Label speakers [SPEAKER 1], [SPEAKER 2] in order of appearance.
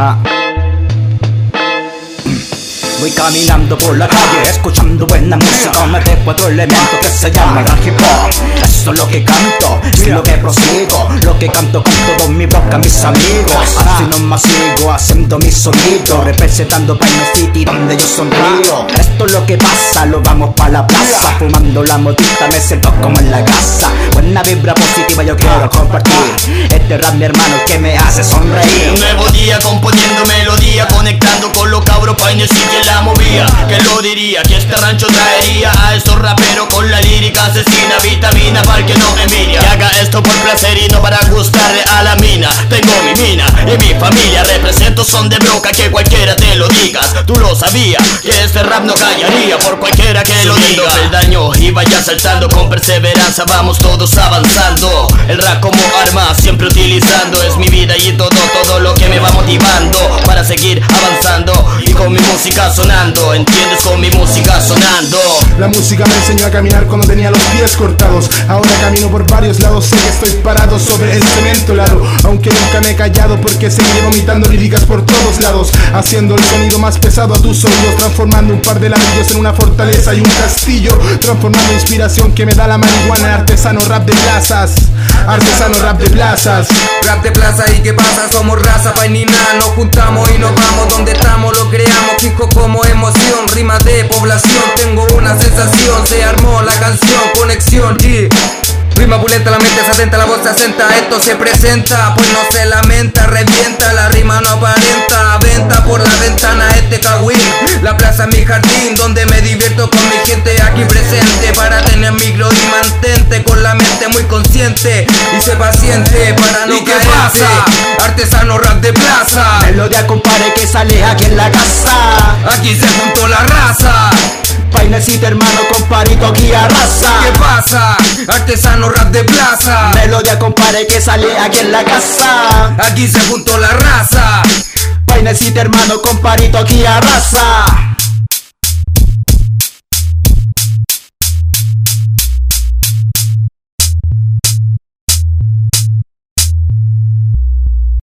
[SPEAKER 1] Ajá. Voy caminando por la calle escuchando buena música Me de cuatro elementos que se llama el hip hop Eso es lo que canto, es lo que prosigo Lo que canto con todo mi boca mis amigos. Así nomás sigo haciendo mi sonido Representando Paine City donde yo sonrío. Esto es lo que pasa, lo vamos pa' la plaza. Fumando la motita me siento como en la casa. Buena vibra positiva yo quiero compartir. Este rap mi hermano que me hace sonreír.
[SPEAKER 2] Un nuevo día componiendo melodía Conectando con los cabros Paine City en la movía. Que lo diría que este rancho traería A esos raperos con la lírica asesina Vitamina para que no envidia Que haga esto por placer y no para gustarle a y mi familia Represento son de broca que cualquiera te lo digas Tú lo sabías que este rap no callaría Por cualquiera que lo diga. el daño y vaya saltando con perseverancia Vamos todos avanzando. El rap como arma siempre utilizando. Es mi vida y todo, todo lo que me va motivando Para seguir avanzando y con mi música sonando. ¿Entiendes? Con mi música sonando.
[SPEAKER 3] La música me enseñó a caminar cuando tenía los pies cortados. Ahora camino por varios lados, sé que estoy parado sobre el cemento largo Aunque nunca me he callado porque seguiré vomitando líricas por todos lados Haciendo el sonido más pesado a tus oídos Transformando un par de ladrillos en una fortaleza y un castillo Transformando inspiración que me da la marihuana Artesano rap de plazas Artesano rap de plazas.
[SPEAKER 4] Rap de plaza y qué pasa, somos raza painina Nos juntamos y nos vamos donde estamos, lo creamos Fijo como emoción, rima de población Tengo una sensación, se armó la canción, conexión y Rima pulenta, la mente atenta, la voz se asenta Esto se presenta, pues no se lamenta Revienta, la rima no aparenta. Venta por la ventana este cagüín La plaza es mi jardín, donde me divierto con mi gente aquí presente. Para tener micro y mantente con la mente muy consciente. Y sé paciente para no
[SPEAKER 2] ¿Y qué pasa?
[SPEAKER 4] Artesano rap de plaza.
[SPEAKER 1] Melodia compadre que sale aquí en la casa.
[SPEAKER 4] Aquí se juntó la raza
[SPEAKER 1] Painecito hermano comparito aquí arrasa.
[SPEAKER 4] ¿Qué pasa? Artesano rap de plaza.
[SPEAKER 1] Melodia compadre que sale aquí en la casa.
[SPEAKER 4] Aquí se juntó la raza.
[SPEAKER 1] Painecito hermano comparito aquí arrasa